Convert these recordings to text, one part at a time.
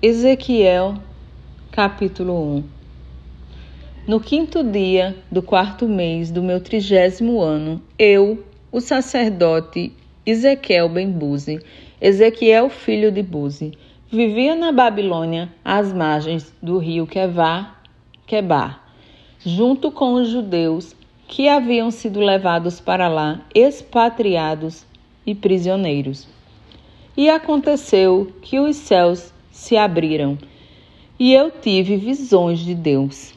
Ezequiel, capítulo 1 No quinto dia do quarto mês do meu trigésimo ano, eu, o sacerdote Ezequiel ben Buzi, Ezequiel filho de Buzi, vivia na Babilônia, às margens do rio Quevar, Quebar, junto com os judeus que haviam sido levados para lá, expatriados e prisioneiros. E aconteceu que os céus se abriram e eu tive visões de Deus.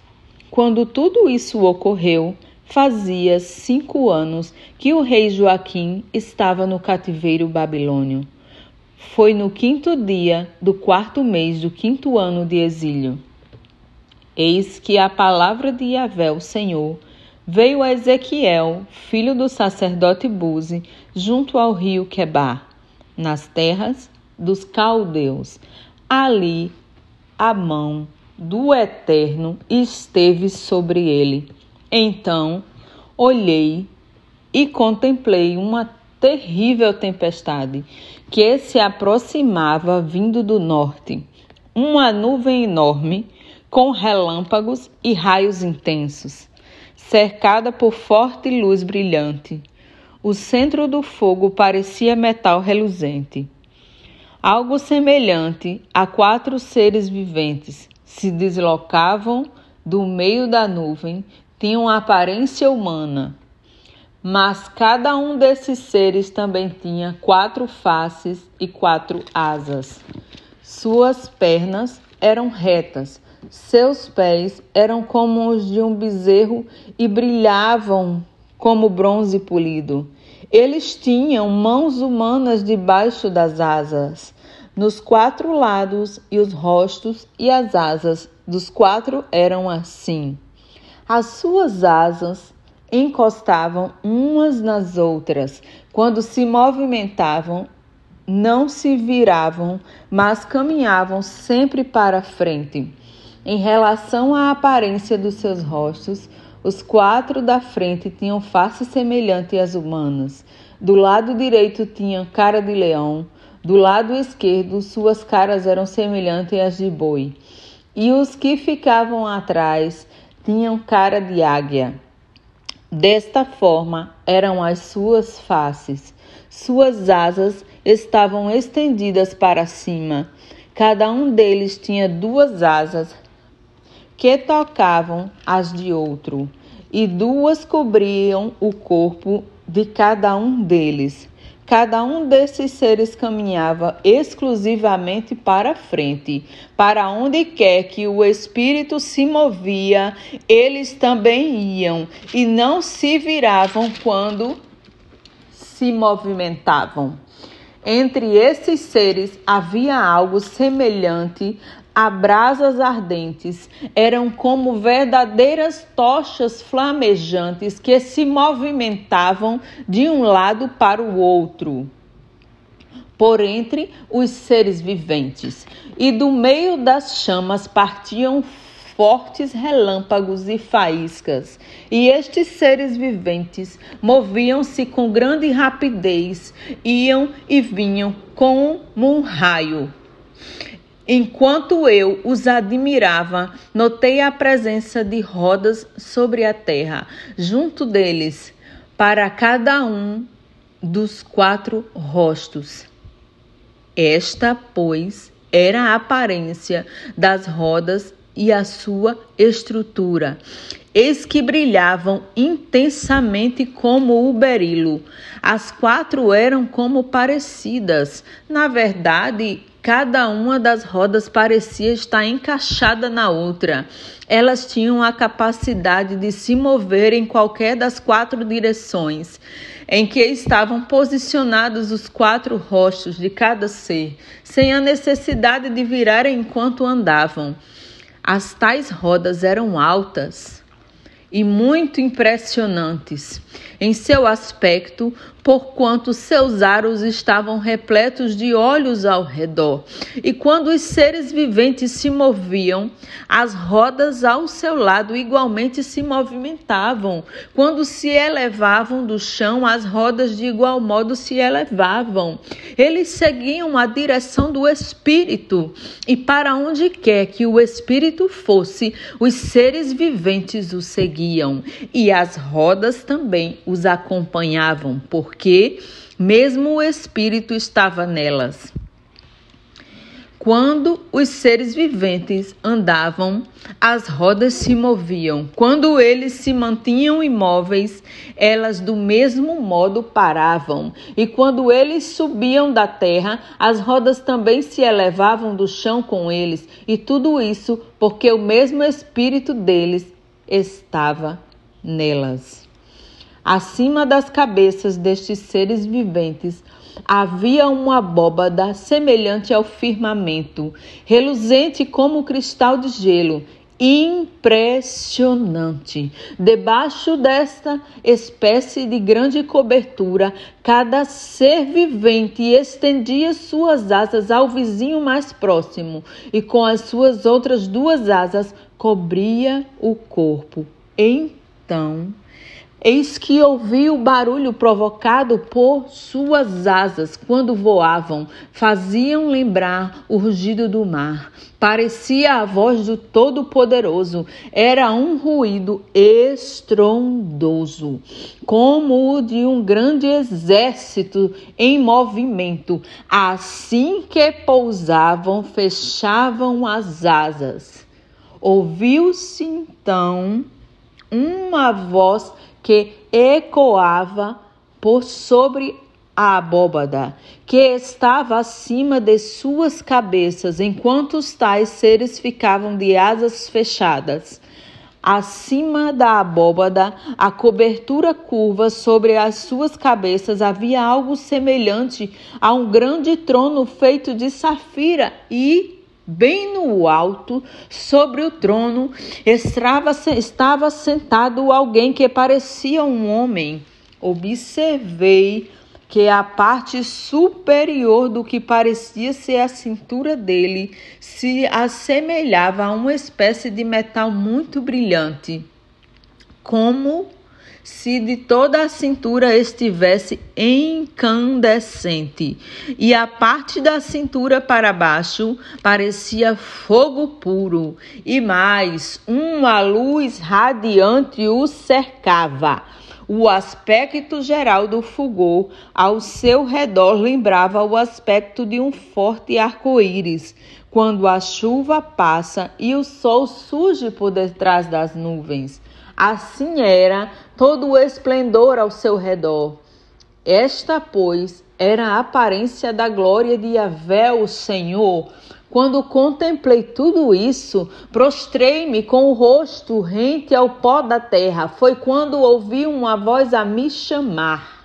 Quando tudo isso ocorreu, fazia cinco anos que o rei Joaquim estava no cativeiro babilônio. Foi no quinto dia do quarto mês do quinto ano de exílio. Eis que a palavra de Yahvé, o Senhor, veio a Ezequiel, filho do sacerdote Buzi, junto ao rio Quebar, nas terras dos caldeus, Ali a mão do Eterno esteve sobre ele. Então olhei e contemplei uma terrível tempestade que se aproximava vindo do norte. Uma nuvem enorme com relâmpagos e raios intensos, cercada por forte luz brilhante. O centro do fogo parecia metal reluzente. Algo semelhante a quatro seres viventes se deslocavam do meio da nuvem, tinham aparência humana. Mas cada um desses seres também tinha quatro faces e quatro asas. Suas pernas eram retas, seus pés eram como os de um bezerro e brilhavam como bronze polido. Eles tinham mãos humanas debaixo das asas, nos quatro lados, e os rostos e as asas dos quatro eram assim. As suas asas encostavam umas nas outras. Quando se movimentavam, não se viravam, mas caminhavam sempre para frente. Em relação à aparência dos seus rostos, os quatro da frente tinham face semelhante às humanas. Do lado direito tinham cara de leão, do lado esquerdo suas caras eram semelhantes às de boi. E os que ficavam atrás tinham cara de águia. Desta forma eram as suas faces. Suas asas estavam estendidas para cima. Cada um deles tinha duas asas que tocavam as de outro, e duas cobriam o corpo de cada um deles. Cada um desses seres caminhava exclusivamente para frente. Para onde quer que o espírito se movia, eles também iam e não se viravam quando se movimentavam. Entre esses seres havia algo semelhante a brasas ardentes, eram como verdadeiras tochas flamejantes que se movimentavam de um lado para o outro por entre os seres viventes, e do meio das chamas partiam fortes relâmpagos e faíscas, e estes seres viventes moviam-se com grande rapidez, iam e vinham como um raio. Enquanto eu os admirava, notei a presença de rodas sobre a terra, junto deles, para cada um dos quatro rostos. Esta, pois, era a aparência das rodas e a sua estrutura. Eis que brilhavam intensamente como o berilo. As quatro eram como parecidas. Na verdade, cada uma das rodas parecia estar encaixada na outra. Elas tinham a capacidade de se mover em qualquer das quatro direções em que estavam posicionados os quatro rostos de cada ser, sem a necessidade de virar enquanto andavam. As tais rodas eram altas e muito impressionantes em seu aspecto, porquanto seus aros estavam repletos de olhos ao redor. E quando os seres viventes se moviam, as rodas ao seu lado igualmente se movimentavam. Quando se elevavam do chão, as rodas de igual modo se elevavam. Eles seguiam a direção do Espírito, e para onde quer que o Espírito fosse, os seres viventes o seguiam, e as rodas também os acompanhavam, porque mesmo o Espírito estava nelas. Quando os seres viventes andavam, as rodas se moviam. Quando eles se mantinham imóveis, elas do mesmo modo paravam. E quando eles subiam da terra, as rodas também se elevavam do chão com eles. E tudo isso porque o mesmo espírito deles estava nelas. Acima das cabeças destes seres viventes havia uma abóbada semelhante ao firmamento, reluzente como cristal de gelo, impressionante. Debaixo desta espécie de grande cobertura, cada ser vivente estendia suas asas ao vizinho mais próximo e com as suas outras duas asas cobria o corpo. Então, Eis que ouvi o barulho provocado por suas asas quando voavam, faziam lembrar o rugido do mar. Parecia a voz do Todo-Poderoso, era um ruído estrondoso, como o de um grande exército em movimento. Assim que pousavam, fechavam as asas. Ouviu-se então uma voz que ecoava por sobre a abóbada, que estava acima de suas cabeças, enquanto os tais seres ficavam de asas fechadas. Acima da abóbada, a cobertura curva sobre as suas cabeças havia algo semelhante a um grande trono feito de safira e Bem no alto, sobre o trono, estava, sentado alguém que parecia um homem. Observei que a parte superior do que parecia ser a cintura dele se assemelhava a uma espécie de metal muito brilhante, como se de toda a cintura estivesse incandescente, e a parte da cintura para baixo parecia fogo puro, e mais uma luz radiante o cercava. O aspecto geral do fulgor ao seu redor lembrava o aspecto de um forte arco-íris, quando a chuva passa e o sol surge por detrás das nuvens. Assim era todo o esplendor ao seu redor. Esta, pois, era a aparência da glória de Yahvé, o Senhor. Quando contemplei tudo isso, prostrei-me com o rosto rente ao pó da terra. Foi quando ouvi uma voz a me chamar.